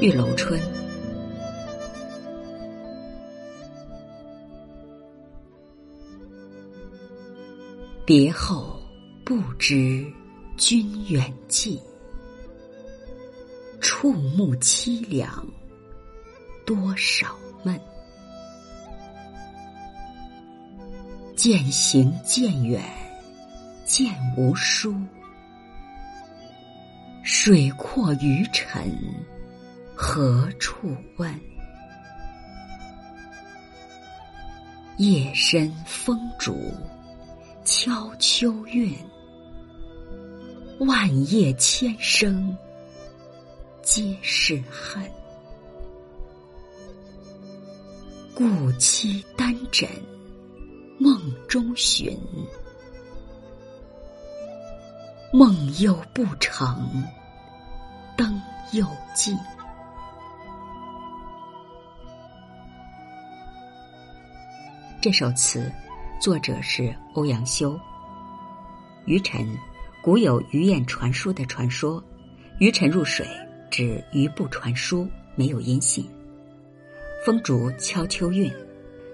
玉楼春，别后不知君远近，触目凄凉多少闷。渐行渐远渐无书，水阔鱼沉。何处问？夜深风竹敲秋韵，万叶千声皆是恨。故期单枕梦中寻，梦又不成，灯又尽。这首词，作者是欧阳修。渔臣，古有鱼雁传书的传说。渔臣入水，指鱼不传书，没有音信。风竹敲秋韵，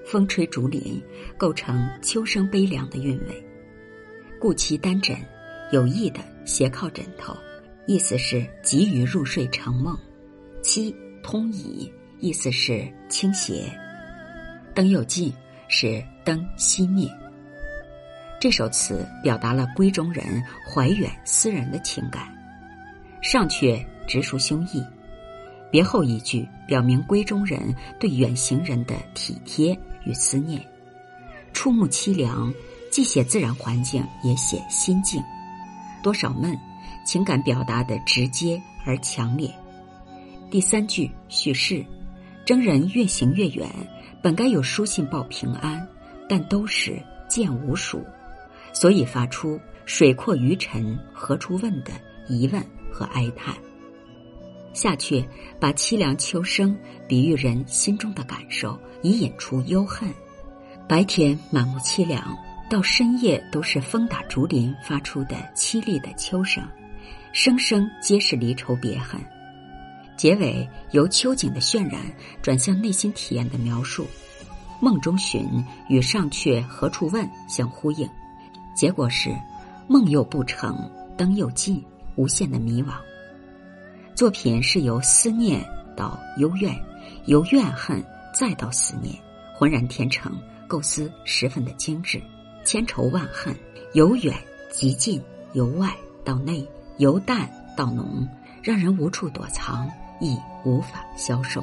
风吹竹林，构成秋声悲凉的韵味。故其单枕，有意的斜靠枕头，意思是急于入睡成梦。七通椅，意思是倾斜。灯又尽。是灯熄灭。这首词表达了闺中人怀远思人的情感，上阙直抒胸臆，别后一句表明闺中人对远行人的体贴与思念。触目凄凉，既写自然环境，也写心境。多少闷，情感表达的直接而强烈。第三句叙事，征人越行越远。本该有书信报平安，但都是见无属，所以发出“水阔鱼沉何处问”的疑问和哀叹。下阙把凄凉秋声比喻人心中的感受，以引出忧恨。白天满目凄凉，到深夜都是风打竹林发出的凄厉的秋声，声声皆是离愁别恨。结尾由秋景的渲染转向内心体验的描述，梦中寻与上阙何处问相呼应，结果是梦又不成，灯又尽，无限的迷惘。作品是由思念到幽怨，由怨恨再到思念，浑然天成，构思十分的精致，千愁万恨由远及近，由外到内，由淡到浓，让人无处躲藏。亦无法消受。